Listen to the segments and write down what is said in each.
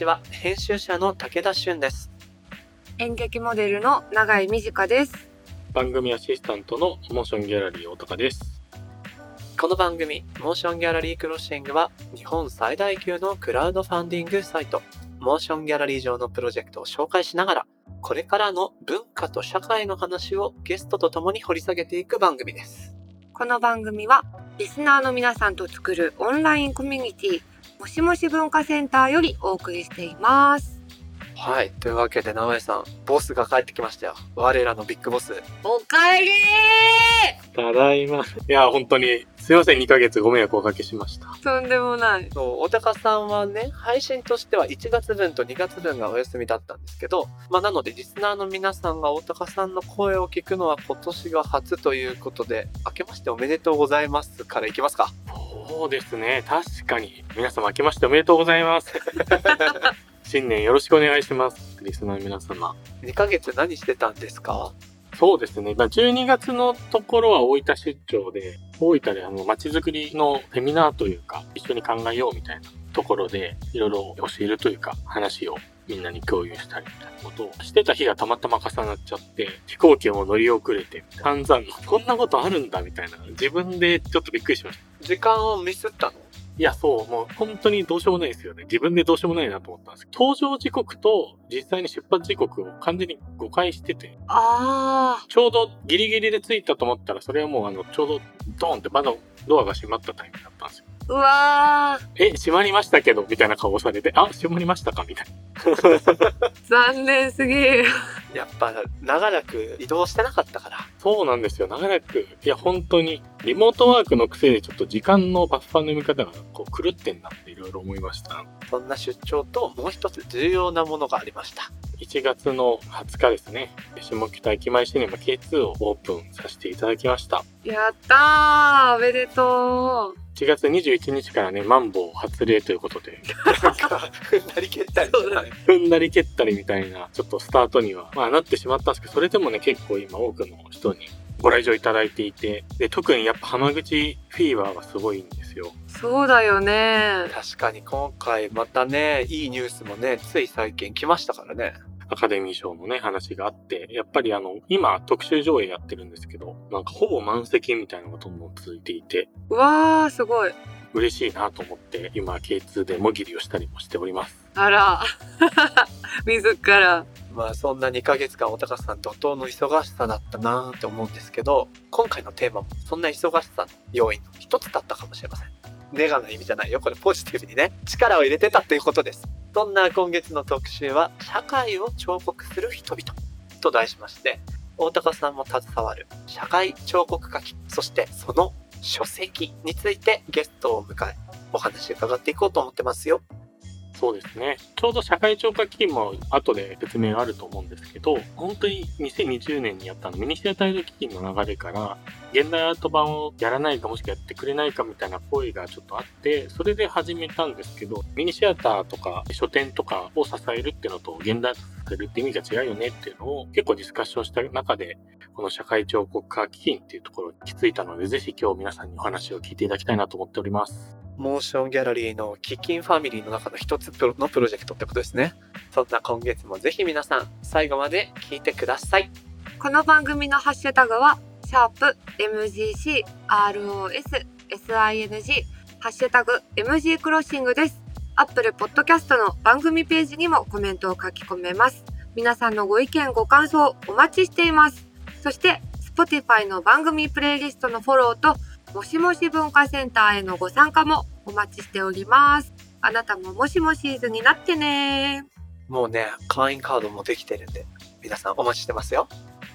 ちは編集者の武田俊です。演劇モデルの永井美智香です。番組アシスタントの MOTION GALLERY 大高です。この番組 MOTION GALLERY CROSSING は日本最大級のクラウドファンディングサイト。 MOTION GALLERY 上のプロジェクトを紹介しながらこれからの文化と社会の話をゲストと共に掘り下げていく番組です。この番組はリスナーの皆さんと作るオンラインコミュニティもしもし文化センターよりお送りしています。はい。というわけで直江さんボスが帰ってきましたよ。我らのビッグボス。おかえりただいま。いや本当にすいません2ヶ月ご迷惑をおかけしました。とんでもない。そう、おたかさんはね、配信としては1月分と2月分がお休みだったんですけど、まあなのでリスナーの皆さんがおたかさんの声を聞くのは今年が初ということで、明けましておめでとうございますからいきますか。そうですね。確かに。皆様明けましておめでとうございます。新年よろしくお願いします。リスナーの皆様。2ヶ月何してたんですか？そうですね。まあ、12月のところは大分出張で、大分であの街づくりのセミナーというか、一緒に考えようみたいなところで、いろいろ教えるというか、話をみんなに共有したりみたいなことをしてた日がたまたま重なっちゃって、飛行機も乗り遅れて、散々、こんなことあるんだみたいな、自分でちょっとびっくりしました。時間をミスったの？いや、そう、もう本当にどうしようもないですよね。自分でどうしようもないなと思ったんです。けど、搭乗時刻と実際に出発時刻を完全に誤解してて、あちょうどギリギリで着いたと思ったら、それはもうあの、ちょうどドーンってまだドアが閉まったタイミングだったんですよ。ーうわー。え、閉まりましたけど、みたいな顔をされて、あ、閉まりましたか？みたい 残念すぎるやっぱ長らく移動してなかったから。な。そうなんですよ。長らく、いや、本当に、リモートワークの癖でちょっと時間のバッファーの読み方がこう狂ってんなっていろいろ思いました。そんな出張ともう一つ重要なものがありました。1月の20日ですね、下北駅前シネマ K2 をオープンさせていただきました。やったーおめでとう1月21日からね、マンボウ発令ということで、なんか、ふんなり蹴ったりそうだね踏んだり蹴ったりみたいな、ちょっとスタートには、まあなってしまったんですけど、それでもね、結構今多くの人にご来場いただいていて、で、特にやっぱ浜口フィーバーがすごいんですよ。そうだよね確かに今回またね、いいニュースもね、つい最近来ましたからね。アカデミー賞のね、話があって、やっぱりあの、今特集上映やってるんですけど、なんかほぼ満席みたいなのがどんどん続いていて、うわーすごい嬉しいなと思って、今 K2 でもぎりをしたりもしております。あら 自らまあそんな2ヶ月間おたかさん怒涛の忙しさだったなーって思うんですけど、今回のテーマもそんな忙しさの要因の一つだったかもしれません。ネガな意味じゃないよ。これポジティブにね、力を入れてたっていうことです。そんな今月の特集は、社会を彫刻する人々と題しまして、大高さんも携わる社会彫刻書き、そしてその書籍についてゲストを迎え、お話伺っていこうと思ってますよ。そうですね。ちょうど社会超過基金も後で説明あると思うんですけど、本当に2020年にやったのミニシアタイド基金の流れから、現代アート版をやらないかもしくはやってくれないかみたいな声がちょっとあって、それで始めたんですけど、ミニシアターとか書店とかを支えるっていうのと、現代アートを支えるって意味が違うよねっていうのを結構ディスカッションした中で、この社会彫刻家基金っていうところに行き着いたので、ぜひ今日皆さんにお話を聞いていただきたいなと思っております。モーションギャラリーのキキンファミリーの中の一つのプロジェクトってことですね。そんな今月もぜひ皆さん最後まで聞いてください。この番組のハッシュタグは、シャープ MGC ROS SING ハッシュタグ MG クロッシングです。アップルポッドキャストの番組ページにもコメントを書き込めます。皆さんのご意見ご感想お待ちしています。そして、Spotify の番組プレイリストのフォローと、もしもし文化センターへのご参加もお待ちしております。あなたももしもシーズンになってねもうね、会員カードもできてるんで、皆さんお待ちしてますよ。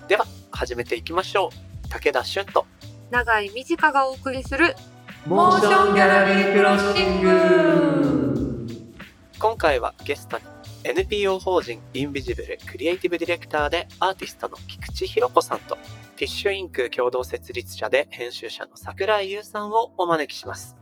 では、始めていきましょう。武田俊と、長井美智香がお送りするモーションギャラリークロッシング今回はゲストに NPO 法人インビジブルクリエイティブディレクターでアーティストの菊池弘子さんとティッシュインク共同設立者で編集者の桜井優さんをお招きします。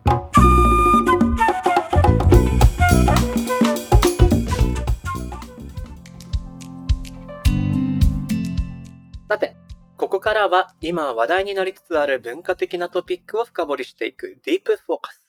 さて、ここからは今話題になりつつある文化的なトピックを深掘りしていくディープフォーカス。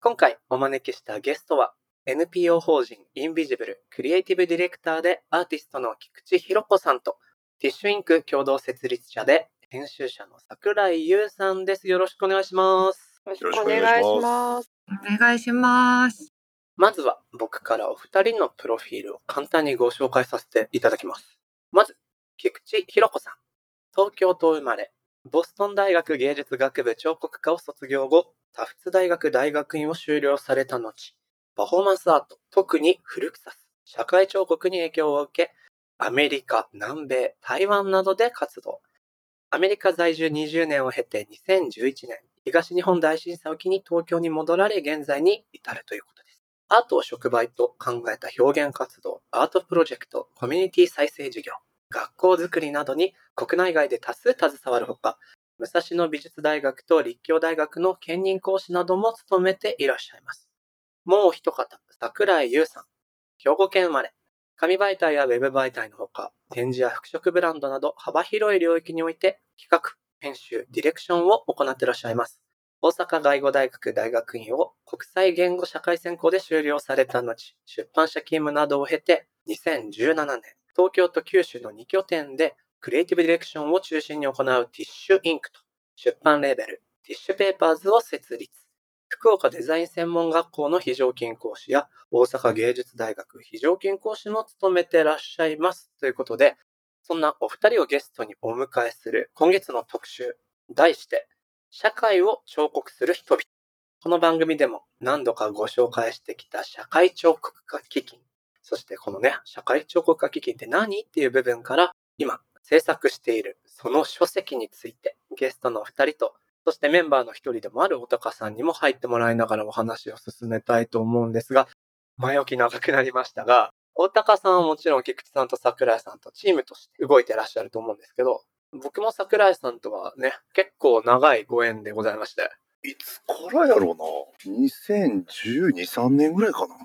今回お招きしたゲストは NPO 法人インビジブルクリエイティブディレクターでアーティストの菊池弘子さんとティッシュインク共同設立者で編集者の桜井優さんです。よろしくお願いします。よろしくお願いします。お願いします。まずは僕からお二人のプロフィールを簡単にご紹介させていただきます。まず、菊池弘子さん。東京都生まれ、ボストン大学芸術学部彫刻科を卒業後、タフツ大学大学院を修了された後、パフォーマンスアート、特に古草ス、社会彫刻に影響を受け、アメリカ、南米、台湾などで活動。アメリカ在住20年を経て2011年、東日本大震災を機に東京に戻られ現在に至るということです。アートを触媒と考えた表現活動、アートプロジェクト、コミュニティ再生事業、学校づくりなどに国内外で多数携わるほか、武蔵野美術大学と立教大学の兼任講師なども務めていらっしゃいます。もう一方、桜井優さん。兵庫県生まれ。紙媒体やウェブ媒体のほか、展示や服飾ブランドなど幅広い領域において企画、編集、ディレクションを行ってらっしゃいます。大阪外語大学大学院を国際言語社会専攻で修了された後、出版社勤務などを経て、2017年、東京と九州の2拠点でクリエイティブディレクションを中心に行うティッシュインクと出版レーベルティッシュペーパーズを設立。福岡デザイン専門学校の非常勤講師や大阪芸術大学非常勤講師も務めてらっしゃいます。ということで、そんなお二人をゲストにお迎えする今月の特集、題して、社会を彫刻する人々。この番組でも何度かご紹介してきた社会彫刻家基金。そしてこのね、社会彫刻家基金って何っていう部分から、今制作しているその書籍についてゲストのお二人と、そしてメンバーの一人でもあるおたかさんにも入ってもらいながらお話を進めたいと思うんですが、前置き長くなりましたが、大高さんはもちろん菊池さんと桜井さんとチームとして動いてらっしゃると思うんですけど、僕も桜井さんとはね、結構長いご縁でございまして。いつからやろうな？2012、3年ぐらいかな。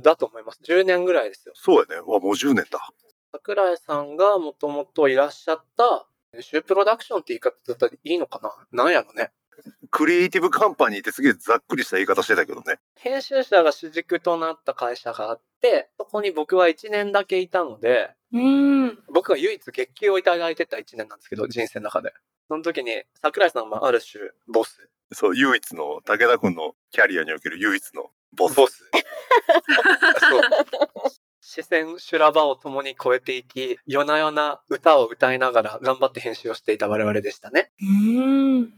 だと思います。10年ぐらいですよ。そうやね。わ、もう10年だ。桜井さんがもともといらっしゃった、編集プロダクションって言い方だったらいいのかな？なんやろね。クリエイティブカンパニーってすげえざっくりした言い方してたけどね。編集者が主軸となった会社があって、そこに僕は1年だけいたので、うん。僕が唯一月給をいただいてた1年なんですけど、人生の中で。その時に、桜井さんはある種、ボス。そう、唯一の、武田くんのキャリアにおける唯一のボス。ボス。そう。視線修羅場を共に超えていき、夜な夜な歌を歌いながら頑張って編集をしていた我々でしたね。うん。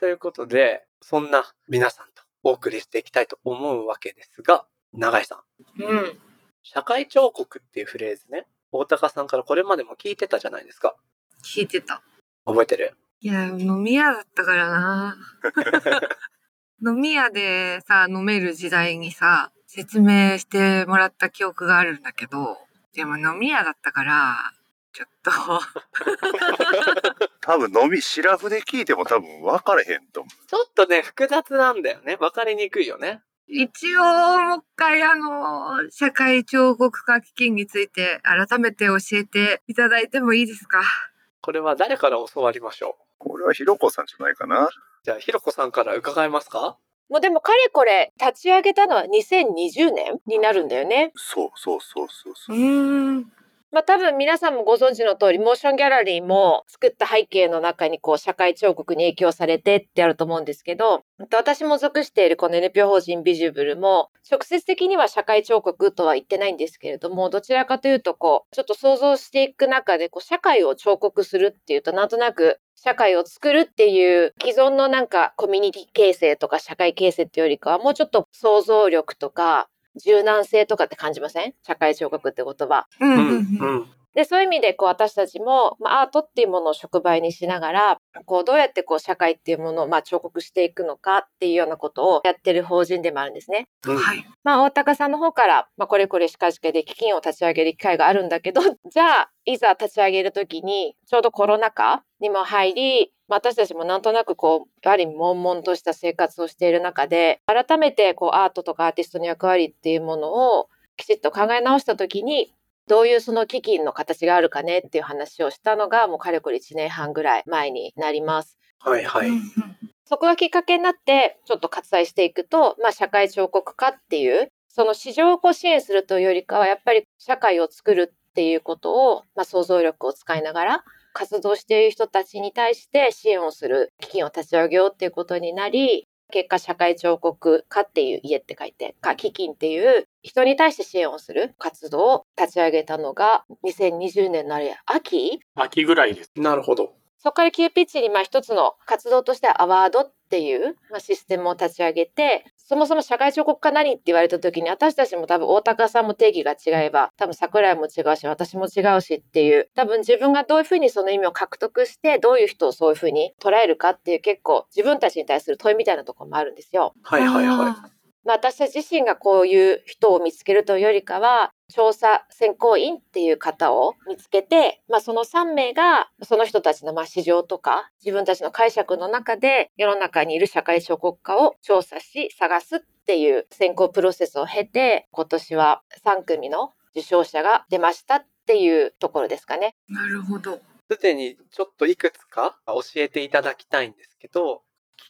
ということで、そんな皆さんとお送りしていきたいと思うわけですが、永井さん、うん。社会彫刻っていうフレーズね、大高さんからこれまでも聞いてたじゃないですか。聞いてた。覚えてる？いや、飲み屋だったからな。飲み屋でさ、飲める時代にさ、説明してもらった記憶があるんだけど、でも飲み屋だったから、ちょっと、多分飲み、シラフで聞いても多分分かれへんと思ちょっとね、複雑なんだよね。わかりにくいよね。一応、もう一回あの、社会彫刻家基金について改めて教えていただいてもいいですか？これは誰から教わりましょうう？これはひろこさんじゃないかな。じゃあ、ひろこさんから伺えますか？もうでもかれこれ立ち上げたのは2020年になるんだよね。そうそうそうそうそうう。ーん。まあ多分皆さんもご存知の通り、モーションギャラリーも作った背景の中にこう社会彫刻に影響されてってあると思うんですけど、私も属しているこの NPO 法人ビジュブルも直接的には社会彫刻とは言ってないんですけれども、どちらかというとこう、ちょっと想像していく中でこう社会を彫刻するっていうとなんとなく社会を作るっていう既存のなんかコミュニティ形成とか社会形成っていうよりかはもうちょっと想像力とか柔軟性とかって感じません？社会彫刻って言葉。うんうんうん。で、そういう意味で、こう、私たちも、まあ、アートっていうものを触媒にしながら、こう、どうやって、こう、社会っていうものを、まあ、彫刻していくのかっていうようなことをやってる法人でもあるんですね。うん。はい。まあ、大高さんの方から、まあ、これこれ近々で基金を立ち上げる機会があるんだけど、じゃあ、いざ立ち上げるときに、ちょうどコロナ禍にも入り、まあ私たちもなんとなくこう、やはり悶々とした生活をしている中で、改めてこう、アートとかアーティストの役割っていうものをきちっと考え直したときに、どういうその基金の形があるかねっていう話をしたのが、もうかれこれ1年半ぐらい前になります。はいはい。そこがきっかけになって、ちょっと割愛していくと、まあ、社会彫刻家っていうその市場をこう支援するというよりかは、やっぱり社会を作るっていうことを、まあ、想像力を使いながら活動している人たちに対して支援をする基金を立ち上げようっていうことになり、結果社会彫刻家っていう家って書いて、か基金っていう人に対して支援をする活動を立ち上げたのが2020年のあれ秋？秋ぐらいです。なるほど。そこから急ピッチにまあ一つの活動としてアワードっていうまあシステムを立ち上げて、そもそも社会彫刻家何って言われた時に私たちも多分大高さんも定義が違えば、多分桜井も違うし、私も違うしっていう、多分自分がどういうふうにその意味を獲得して、どういう人をそういうふうに捉えるかっていう結構自分たちに対する問いみたいなところもあるんですよ。はいはいはい。まあ、私たち自身がこういう人を見つけるというよりかは調査選考員っていう方を見つけて、まあ、その3名がその人たちのまあ市場とか自分たちの解釈の中で世の中にいる社会彫刻家を調査し探すっていう選考プロセスを経て今年は3組の受賞者が出ましたっていうところですかね。なるほど。すでにちょっといくつか教えていただきたいんですけど、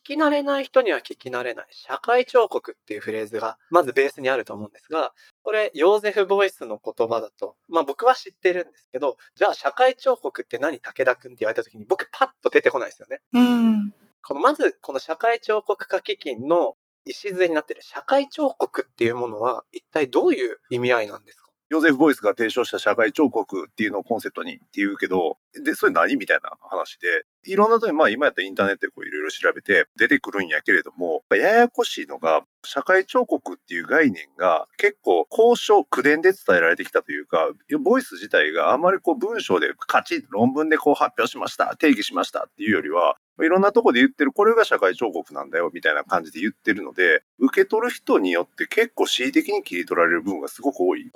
聞き慣れない人には聞き慣れない社会彫刻っていうフレーズがまずベースにあると思うんですが、これヨーゼフ・ボイスの言葉だと、まあ僕は知ってるんですけど、じゃあ社会彫刻って何武田くんって言われた時に僕パッと出てこないですよね。うん。このまずこの社会彫刻家基金の礎になっている社会彫刻っていうものは一体どういう意味合いなんですか？ヨーゼフ・ボイスが提唱した社会彫刻っていうのをコンセプトにっていうけど、で、それ何？みたいな話で、いろんなとこに、まあ今やったらインターネットでこういろいろ調べて出てくるんやけれども、ややこしいのが、社会彫刻っていう概念が結構交渉、口伝で伝えられてきたというか、ボイス自体があまりこう文章でカチッ論文でこう発表しました、定義しましたっていうよりは、いろんなとこで言ってる、これが社会彫刻なんだよみたいな感じで言ってるので、受け取る人によって結構恣意的に切り取られる部分がすごく多い。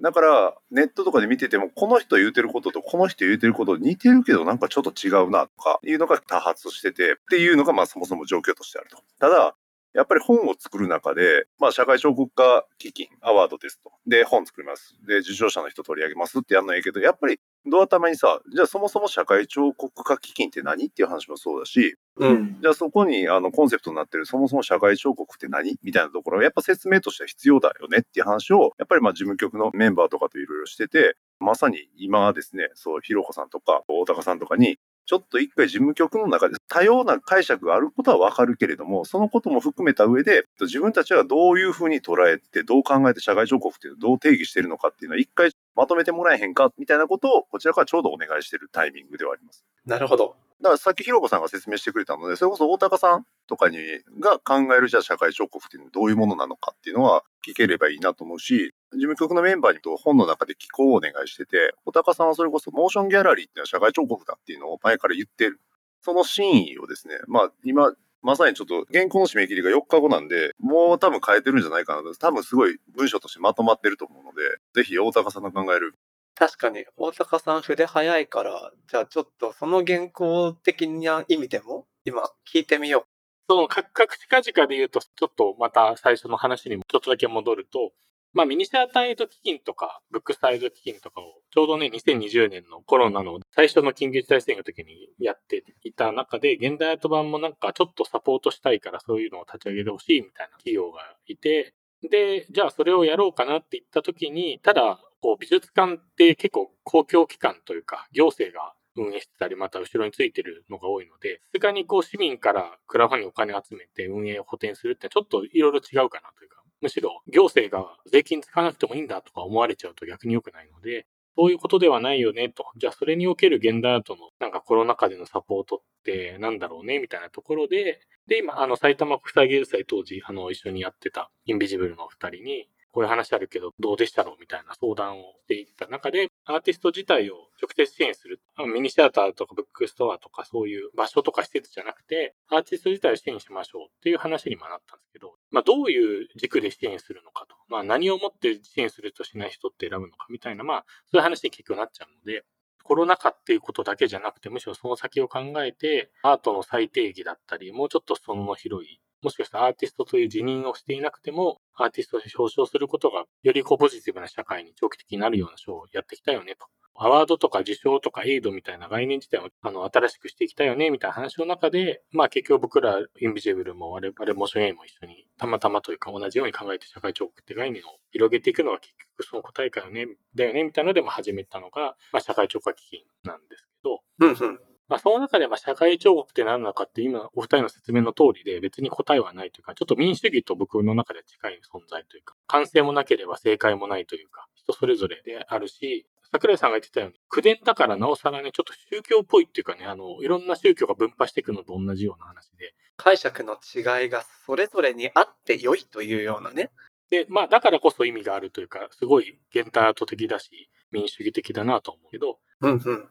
だから、ネットとかで見てても、この人言うてることとこの人言うてること似てるけどなんかちょっと違うなとかいうのが多発してて、っていうのがまあそもそも状況としてあると。ただ、やっぱり本を作る中で、まあ社会彫刻家基金、アワードですと。で、本作ります。で、受賞者の人取り上げますってやるのはいいけど、やっぱり、ドア頭にさ、じゃあそもそも社会彫刻家基金って何っていう話もそうだし、う。うん。じゃあそこにあのコンセプトになってるそもそも社会彫刻って何みたいなところはやっぱ説明としては必要だよねっていう話をやっぱりまあ事務局のメンバーとかといろいろしててまさに今ですねそうひろこさんとか大高さんとかにちょっと一回事務局の中で多様な解釈があることはわかるけれどもそのことも含めた上で自分たちはどういうふうに捉えてどう考えて社会彫刻っていうのをどう定義してるのかっていうのは一回まとめてもらえへんかみたいなことをこちらからちょうどお願いしてるタイミングではあります。なるほど。だからさっきひろこさんが説明してくれたので、それこそ大高さんとかにが考えるじゃあ社会彫刻っていうのはどういうものなのかっていうのは聞ければいいなと思うし、事務局のメンバーにと本の中で寄稿をお願いしてて、大高さんはそれこそモーションギャラリーっていうのは社会彫刻だっていうのを前から言ってる。その真意をですね、まあ今、まさにちょっと原稿の締め切りが4日後なんで、もう多分変えてるんじゃないかなと。多分すごい文章としてまとまってると思うので、ぜひ大高さんの考える確かに、大阪さん筆早いから、じゃあちょっとその原稿的な意味でも、今聞いてみよう。その、か各近々で言うと、ちょっとまた最初の話にもちょっとだけ戻ると、まあ、ミニシアタイド基金とか、ブックサイド基金とかを、ちょうどね、2020年のコロナの最初の緊急事態宣言の時にやっていた中で、現代アート版もなんかちょっとサポートしたいからそういうのを立ち上げてほしいみたいな企業がいて、で、じゃあそれをやろうかなって言った時に、ただ、こう美術館って結構公共機関というか、行政が運営してたり、また後ろについてるのが多いので、さすがにこう市民からクラファンにお金集めて運営を補填するってちょっといろいろ違うかなというか、むしろ行政が税金使わなくてもいいんだとか思われちゃうと逆に良くないので、そういうことではないよねと。じゃあそれにおける現代アートのなんかコロナ禍でのサポートってなんだろうねみたいなところで、で、今、あの、埼玉国際芸術祭当時、あの、一緒にやってたインビジブルのお二人に、こういう話あるけど、どうでしたろうみたいな相談をしていった中で、アーティスト自体を直接支援する。ミニシアターとかブックストアとかそういう場所とか施設じゃなくて、アーティスト自体を支援しましょうっていう話にもなったんですけど、まあどういう軸で支援するのかと。まあ何をもって支援するとしない人って選ぶのかみたいな、まあそういう話に結局なっちゃうので、コロナ禍っていうことだけじゃなくて、むしろその先を考えて、アートの再定義だったり、もうちょっとその広い、もしかしたらアーティストという辞任をしていなくても、アーティストで表彰することが、よりこうポジティブな社会に長期的になるような賞をやってきたよねと。アワードとか受賞とかエイドみたいな概念自体をあの新しくしていきたいよねみたいな話の中で、まあ結局僕らインビジブルも我々モーション A も一緒にたまたまというか同じように考えて社会彫刻って概念を広げていくのが結局その答えかよね、だよねみたいなのでまあ始めたのが、まあ、社会彫刻基金なんですけど、うんうん。まあ、その中でまあ社会彫刻って何なのかって今お二人の説明の通りで別に答えはないというか、ちょっと民主主義と僕の中で近い存在というか、完成もなければ正解もないというか、人それぞれであるし、桜井さんが言ってたように、口伝だからなおさらね、ちょっと宗教っぽいっていうかね、あの、いろんな宗教が分派していくのと同じような話で。解釈の違いがそれぞれにあって良いというようなね。で、まあ、だからこそ意味があるというか、すごい現代アート的だし、民主主義的だなと思うけど、うんうん。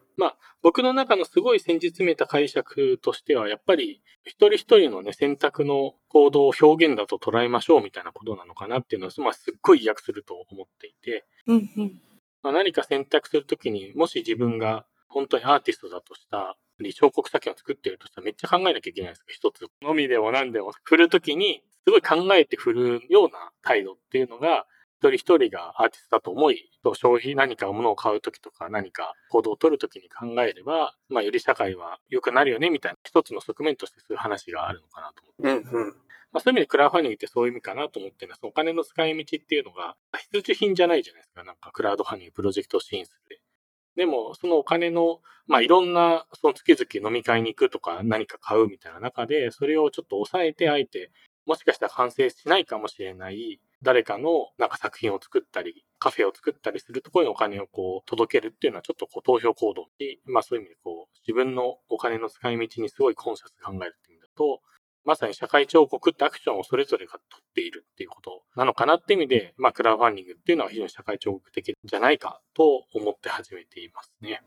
僕の中のすごい先日めた解釈としては、やっぱり一人一人のね、選択の行動を表現だと捉えましょうみたいなことなのかなっていうのは、まあ、すっごい意訳すると思っていて、うんうん。まあ、何か選択するときに、もし自分が本当にアーティストだとしたり、彫刻作品を作っているとしたらめっちゃ考えなきゃいけないですか。一つのみでも何でも振るときに、すごい考えて振るような態度っていうのが、一人一人がアーティストだと思い、消費何か物を買うときとか何か行動を取るときに考えれば、まあより社会は良くなるよねみたいな一つの側面としてそういう話があるのかなと思って。うんうん。まあそういう意味でクラウドファンディングってそういう意味かなと思ってるのは、そのお金の使い道っていうのが必需品じゃないじゃないですか。なんかクラウドファンディングプロジェクトを支援するで。でも、そのお金の、まあいろんな、その月々飲み会に行くとか何か買うみたいな中で、それをちょっと抑えて、あえて、もしかしたら完成しないかもしれない、誰かのなんか作品を作ったり、カフェを作ったりするところにお金をこう届けるっていうのはちょっとこう投票行動で、まあそういう意味でこう自分のお金の使い道にすごいコンシャス考えるっていう意味だと、まさに社会彫刻ってアクションをそれぞれが取っているっていうことなのかなって意味で、まあクラウドファンディングっていうのは非常に社会彫刻的じゃないかと思って始めていますね。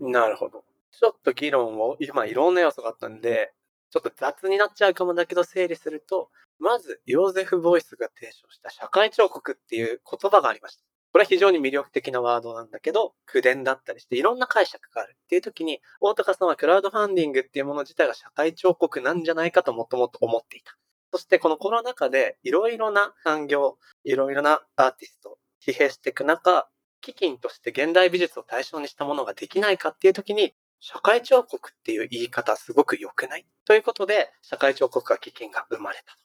なるほど。ちょっと議論を、今いろんな要素があったんで、ちょっと雑になっちゃうかもだけど整理すると、まず、ヨーゼフ・ボイスが提唱した社会彫刻っていう言葉がありました。これは非常に魅力的なワードなんだけど、口伝だったりしていろんな解釈があるっていう時に、大高さんはクラウドファンディングっていうもの自体が社会彫刻なんじゃないかともともと思っていた。そしてこのコロナ禍でいろいろな産業、いろいろなアーティスト、疲弊していく中、基金として現代美術を対象にしたものができないかっていう時に、社会彫刻っていう言い方すごく良くない？ということで、社会彫刻家基金が生まれた。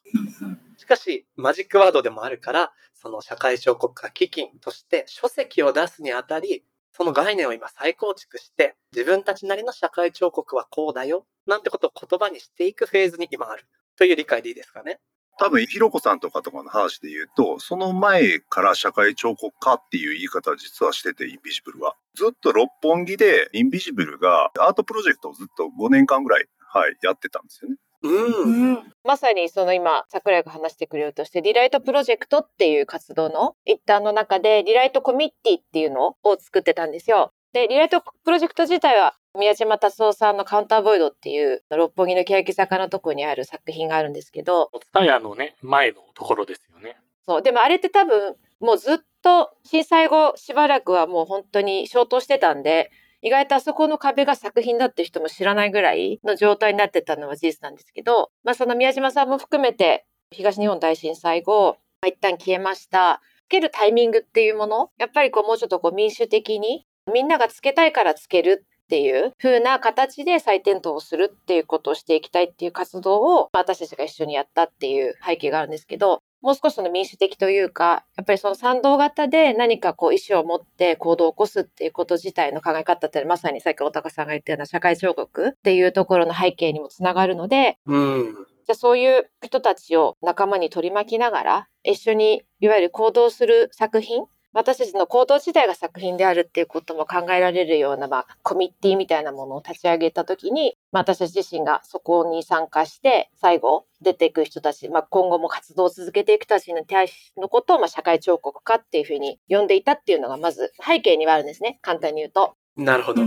しかし、マジックワードでもあるから、その社会彫刻家基金として書籍を出すにあたり、その概念を今再構築して、自分たちなりの社会彫刻はこうだよ、なんてことを言葉にしていくフェーズに今ある。という理解でいいですかね？多分、ひろこさんとかとかの話で言うと、その前から社会彫刻家っていう言い方は実はしてて、インビジブルは。ずっと六本木で、インビジブルがアートプロジェクトをずっと5年間ぐらい、はい、やってたんですよね。うん。うん。まさにその今、桜井が話してくれるとして、リライトプロジェクトっていう活動の一端の中で、リライトコミッティっていうのを作ってたんですよ。で、リライトプロジェクト自体は、宮島達夫さんのカウンターボイドっていう、六本木の欅坂のとこにある作品があるんですけど、お伝えのね、前のところですよね。そう。でもあれって多分、もうずっと震災後しばらくはもう本当に消灯してたんで、意外とあそこの壁が作品だって人も知らないぐらいの状態になってたのは事実なんですけど、まあその宮島さんも含めて東日本大震災後、まあ一旦消えました。つけるタイミングっていうもの、やっぱりこうもうちょっとこう民主的にみんながつけたいからつけるっていう風な形で再点灯をするっていうことをしていきたいっていう活動をまあ私たちが一緒にやったっていう背景があるんですけど、もう少しその民主的というか、やっぱりその賛同型で何かこう意思を持って行動を起こすっていうこと自体の考え方ってまさにさっき大高さんが言ったような社会彫刻っていうところの背景にもつながるので、うん。じゃあそういう人たちを仲間に取り巻きながら、一緒にいわゆる行動する作品、私たちの行動自体が作品であるっていうことも考えられるような、まあ、コミッティみたいなものを立ち上げたときに、まあ、私たち自身がそこに参加して、最後出ていく人たち、まあ、今後も活動を続けていく人たちに対してのことを、まあ、社会彫刻家っていうふうに呼んでいたっていうのが、まず背景にはあるんですね。簡単に言うと。なるほど。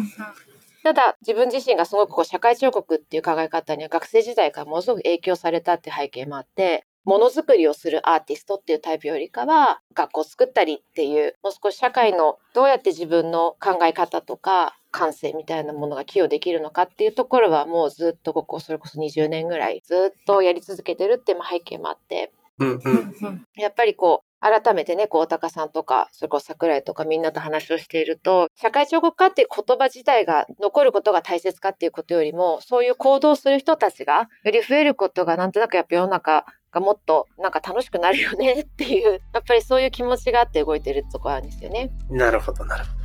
ただ自分自身がすごくこう社会彫刻っていう考え方には学生時代からものすごく影響されたっていう背景もあってものづくりをするアーティストっていうタイプよりかは学校を作ったりっていうもう少し社会のどうやって自分の考え方とか感性みたいなものが寄与できるのかっていうところはもうずっとここそれこそ20年ぐらいずっとやり続けてるっていう背景もあってうんうん。やっぱりこう改めてね、こう、大高さんとか、それこそ桜井とかみんなと話をしていると、社会彫刻家っていう言葉自体が残ることが大切かっていうことよりも、そういう行動する人たちがより増えることがなんとなくやっぱ世の中がもっとなんか楽しくなるよねっていう、やっぱりそういう気持ちがあって動いてるところあるんですよね。なるほど、なるほど。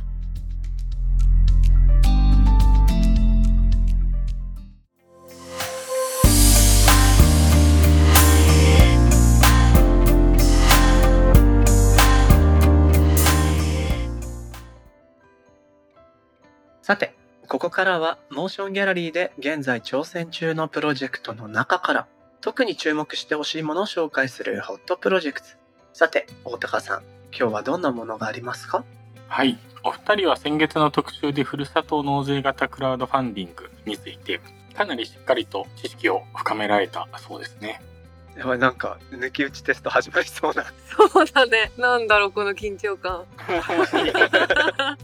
さて、ここからはモーションギャラリーで現在挑戦中のプロジェクトの中から特に注目してほしいものを紹介するホットプロジェクト。さて、大高さん、今日はどんなものがありますか？はい。お二人は先月の特集でふるさと納税型クラウドファンディングについて、かなりしっかりと知識を深められたそうですね。やばい、なんか、抜き打ちテスト始まりそうな。そうだね。なんだろう、この緊張感。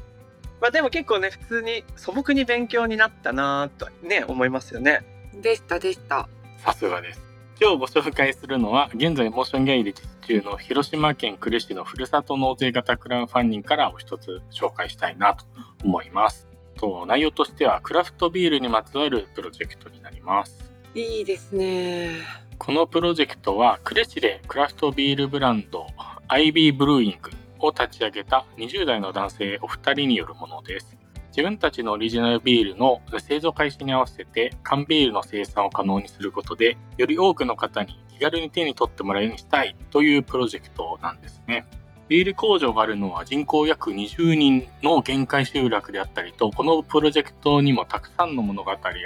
まあでも結構ね、普通に素朴に勉強になったなぁとね、思いますよね。でした、でした。さすがです。今日ご紹介するのは、現在モーションギャラリーで実施中の広島県呉市のふるさと納税型クラウドファンディングからお一つ紹介したいなと思います。と内容としては、クラフトビールにまつわるプロジェクトになります。いいですね。このプロジェクトは呉市でクラフトビールブランド IB ブルーイングを立ち上げた20代の男性お二人によるものです。自分たちのオリジナルビールの製造開始に合わせて缶ビールの生産を可能にすることでより多くの方に気軽に手に取ってもらえるようにしたいというプロジェクトなんですね。ビール工場があるのは人口約20人の限界集落であったりとこのプロジェクトにもたくさんの物語が隠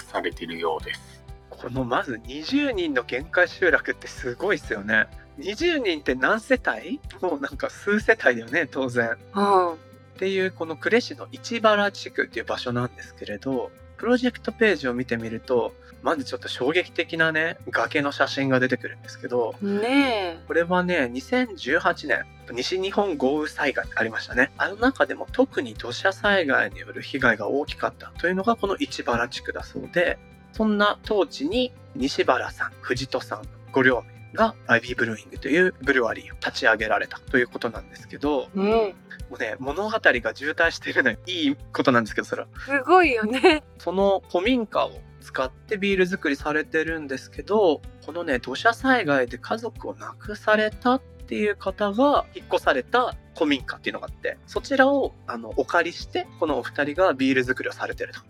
されているようです。このまず20人の限界集落ってすごいですよね。20人って何世帯？もうなんか数世帯だよね、当然。うん。っていうこの呉市の市原地区っていう場所なんですけれど、プロジェクトページを見てみると、まずちょっと衝撃的なね、崖の写真が出てくるんですけど、ねこれはね、2018年、西日本豪雨災害ありましたね。あの中でも特に土砂災害による被害が大きかったというのがこの市原地区だそうで、そんな当地に西原さん、藤戸さん、ご両名が IB ブルーイングというブルワリーを立ち上げられたということなんですけど、え。うん。もうね、物語が渋滞しているのはいいことなんですけど、それは。すごいよね。その古民家を使ってビール作りされてるんですけど、このね、土砂災害で家族を亡くされたっていう方が引っ越された古民家っていうのがあって、そちらをあのお借りして、このお二人がビール作りをされてると。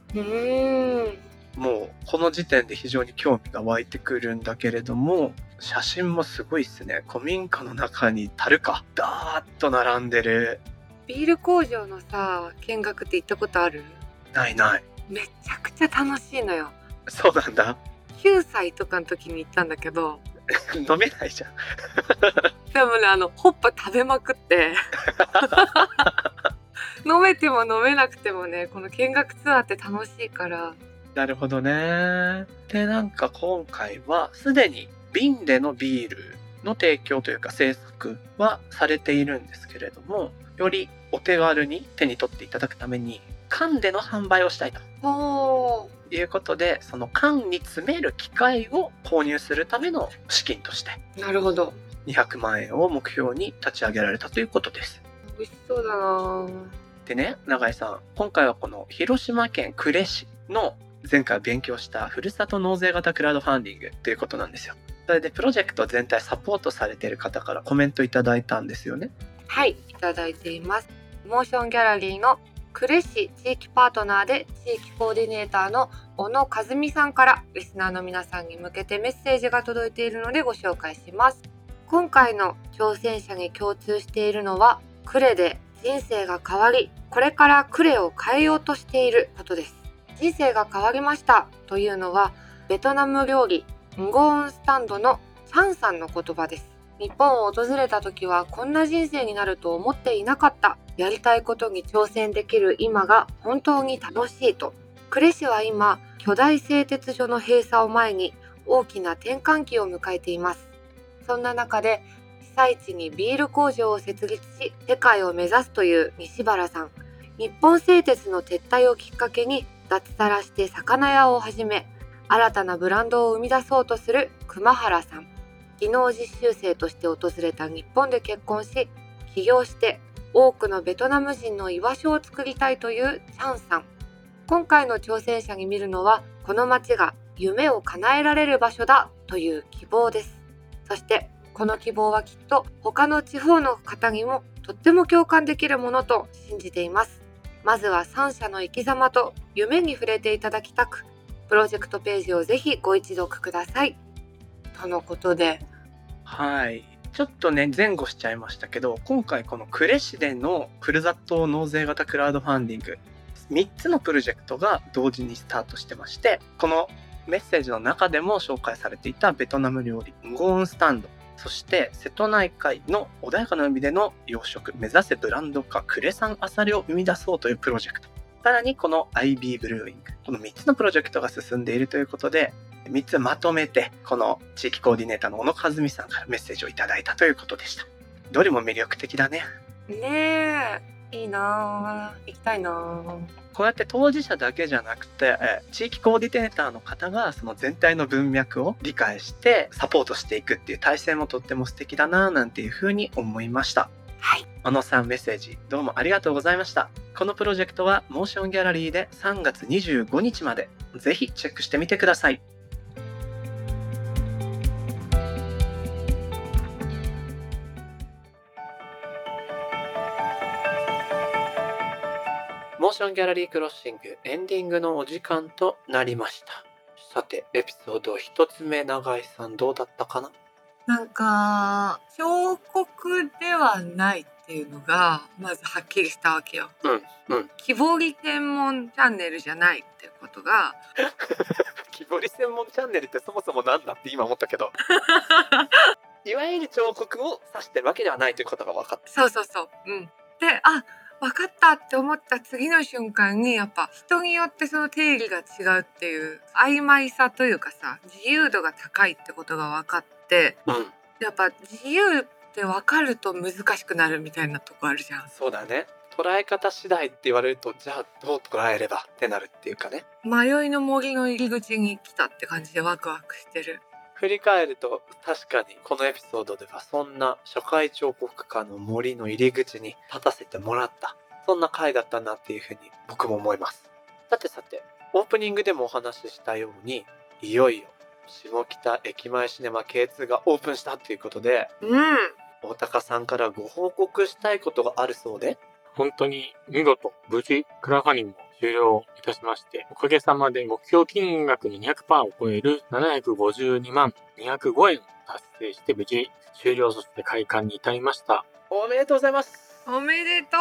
もうこの時点で非常に興味が湧いてくるんだけれども、写真もすごいっすね。古民家の中に樽か、ダーッと並んでる。ビール工場のさ、見学って行ったことある？ないない。めちゃくちゃ楽しいのよ。そうなんだ。9歳とかの時に行ったんだけど、飲めないじゃん。でもね、あの、ホップ食べまくって。飲めても飲めなくてもね、この見学ツアーって楽しいから。なるほどね。で、なんか今回はすでに瓶でのビールの提供というか制作はされているんですけれども、よりお手軽に手に取っていただくために缶での販売をしたいとおー。いうことで、その缶に詰める機械を購入するための資金としてなるほど。200万円を目標に立ち上げられたということです。美味しそうだなでね、永井さん、今回はこの広島県呉市の前回勉強したふるさと納税型クラウドファンディングということなんですよ。それでプロジェクト全体サポートされている方からコメントいただいたんですよね。はい、いただいています。モーションギャラリーの呉市地域パートナーで地域コーディネーターの小野和美さんからリスナーの皆さんに向けてメッセージが届いているのでご紹介します。今回の挑戦者に共通しているのは呉で人生が変わり、これから呉を変えようとしていることです。人生が変わりましたというのはベトナム料理ンゴーンスタンドのチャンさんの言葉です。日本を訪れた時はこんな人生になると思っていなかった。やりたいことに挑戦できる今が本当に楽しいと。呉市は今、巨大製鉄所の閉鎖を前に大きな転換期を迎えています。そんな中で被災地にビール工場を設立し世界を目指すという西原さん。日本製鉄の撤退をきっかけに脱サラして魚屋を始め新たなブランドを生み出そうとする熊原さん。技能実習生として訪れた日本で結婚し起業して多くのベトナム人の居場所を作りたいというチャンさん。今回の挑戦者に見るのはこの街が夢を叶えられる場所だという希望です。そしてこの希望はきっと他の地方の方にもとっても共感できるものと信じています。まずは3社の生き様と夢に触れていただきたくプロジェクトページをぜひご一読くださいとのことではい。ちょっとね、前後しちゃいましたけど、今回この呉市でのふるさと納税型クラウドファンディング、3つのプロジェクトが同時にスタートしてまして、このメッセージの中でも紹介されていたベトナム料理、ゴーンスタンド、そして瀬戸内海の穏やかな海での養殖、目指せブランド化、呉産アサリを生み出そうというプロジェクト。さらにこの IB ブルーイング、この3つのプロジェクトが進んでいるということで、3つまとめて、この地域コーディネーターの小野和美さんからメッセージをいただいたということでした。どれも魅力的だね。ねえいいなぁ行きたいなぁこうやって当事者だけじゃなくて、えー地域コーディネーターの方がその全体の文脈を理解してサポートしていくっていう体制もとっても素敵だなぁなんていうふうに思いました。はい。小野さんメッセージどうもありがとうございました。このプロジェクトはモーションギャラリーで3月25日までぜひチェックしてみてください。モーションギャラリークロッシングエンディングのお時間となりました。さて、エピソード一つ目、永井さんどうだったかな？なんか彫刻ではないっていうのがまずはっきりしたわけよ。うんうん木彫り専門チャンネルじゃないってことが 木彫り専門チャンネルってそもそもなんだって今思ったけど。いわゆる彫刻を指してるわけではないということが分かった。そうそうそう。うん。であ分かったって思った次の瞬間にやっぱ人によってその定義が違うっていう曖昧さというかさ自由度が高いってことが分かってうん。やっぱ自由って分かると難しくなるみたいなとこあるじゃん。そうだね。捉え方次第って言われると、じゃあどう捉えればってなるっていうかね。迷いの森の入り口に来たって感じでワクワクしてる。振り返ると確かにこのエピソードではそんな初回彫刻家の森の入り口に立たせてもらった。そんな回だったなっていうふうに僕も思います。さてさてオープニングでもお話ししたようにいよいよ下北駅前シネマ K2 がオープンしたっていうことでうん。大高さんからご報告したいことがあるそうで。本当に見事、無事、クラファニングも終了いたしまして、おかげさまで目標金額の200%を超える752万205円を達成して無事終了、そして開館に至りました。おめでとうございますおめでと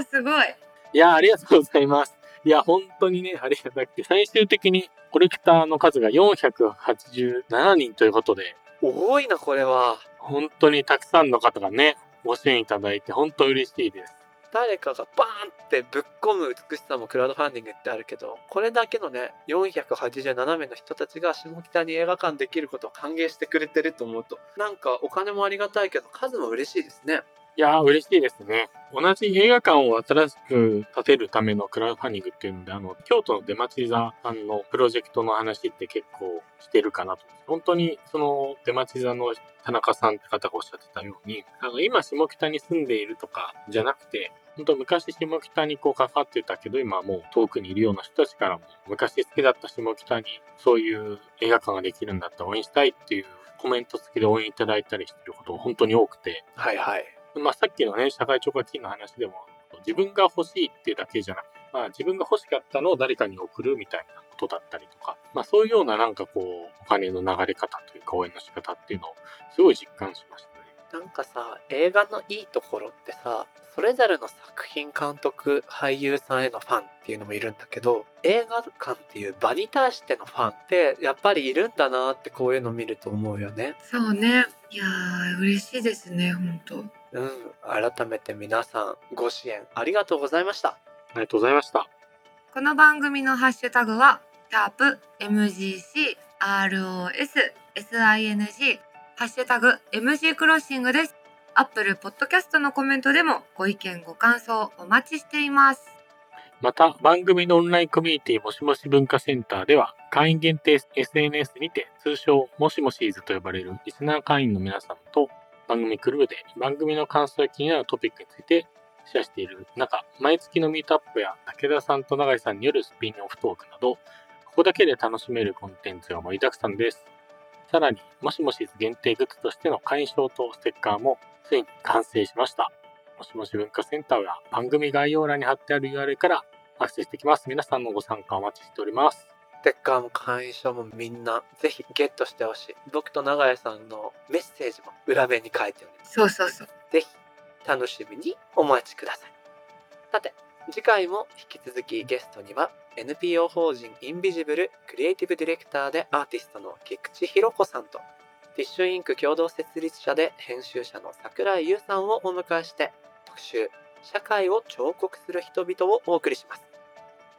うすごい。いやー、ありがとうございます。いや、本当にね、ありがたくて、最終的にコレクターの数が487人ということで、多いなこれは本当にたくさんの方がね、ご支援いただいて、本当嬉しいです。誰かがバーンってぶっ込む美しさもクラウドファンディングってあるけどこれだけのね487名の人たちが下北に映画館できることを歓迎してくれてると思うとなんかお金もありがたいけど数も嬉しいですねいやー、嬉しいですね。同じ映画館を新しく建てるためのクラウドファンディングっていうので、あの、京都の出町座さんのプロジェクトの話って結構してるかなと。本当に、その、出町座の田中さんって方がおっしゃってたように、あの、今下北に住んでいるとかじゃなくて、本当昔下北にこう関わってたけど、今はもう遠くにいるような人たちからも、昔好きだった下北にそういう映画館ができるんだったら応援したいっていうコメント付きで応援いただいたりしてることが本当に多くて、はいはいまあ、さっきのね、社会聴覚金の話でも、自分が欲しいっていうだけじゃなくて、まあ、自分が欲しかったのを誰かに送るみたいなことだったりとか、まあ、そういうようななんかこう、お金の流れ方というか応援の仕方っていうのをすごい実感しましたね。なんかさ映画のいいところってさそれぞれの作品監督俳優さんへのファンっていうのもいるんだけど映画館っていう場に対してのファンってやっぱりいるんだなってこういうの見ると思うよねそうね。いやー嬉しいですね本当。うん、改めて皆さんご支援ありがとうございました。ありがとうございました。この番組のハッシュタグはシャープ MGC ROS SING ハッシュタグ MG クロッシングです。Apple Podcast のコメントでもご意見ご感想お待ちしています。また、番組のオンラインコミュニティもしもし文化センターでは、会員限定 SNS にて、通称もしもしーずと呼ばれるリスナー会員の皆様と番組クルーで番組の感想や気になるトピックについてシェアしている中、毎月のミートアップや武田さんと永井さんによるスピンオフトークなど、ここだけで楽しめるコンテンツが盛りだくさんです。さらに、もしもしーず限定グッズとしての会員証とステッカーもついに完成しました。もしもし文化センターは番組概要欄に貼ってある URL からアクセスできます。皆さんのご参加お待ちしております。ステッカーも会員証もみんなぜひゲットしてほしい。僕と長屋さんのメッセージも裏面に書いております。そうそうそう。ぜひ楽しみにお待ちください。さて、次回も引き続きゲストには NPO 法人インビジブルクリエイティブディレクターでアーティストの菊池ひろ子さんとティッシュインク共同設立者で編集者の桜井優さんをお迎えして特集社会を彫刻する人々をお送りします。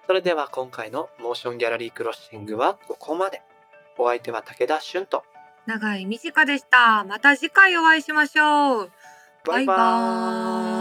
それでは今回のモーションギャラリークロッシングはここまで。お相手は武田俊と長井美智香でした。また次回お会いしましょう。バイバーイ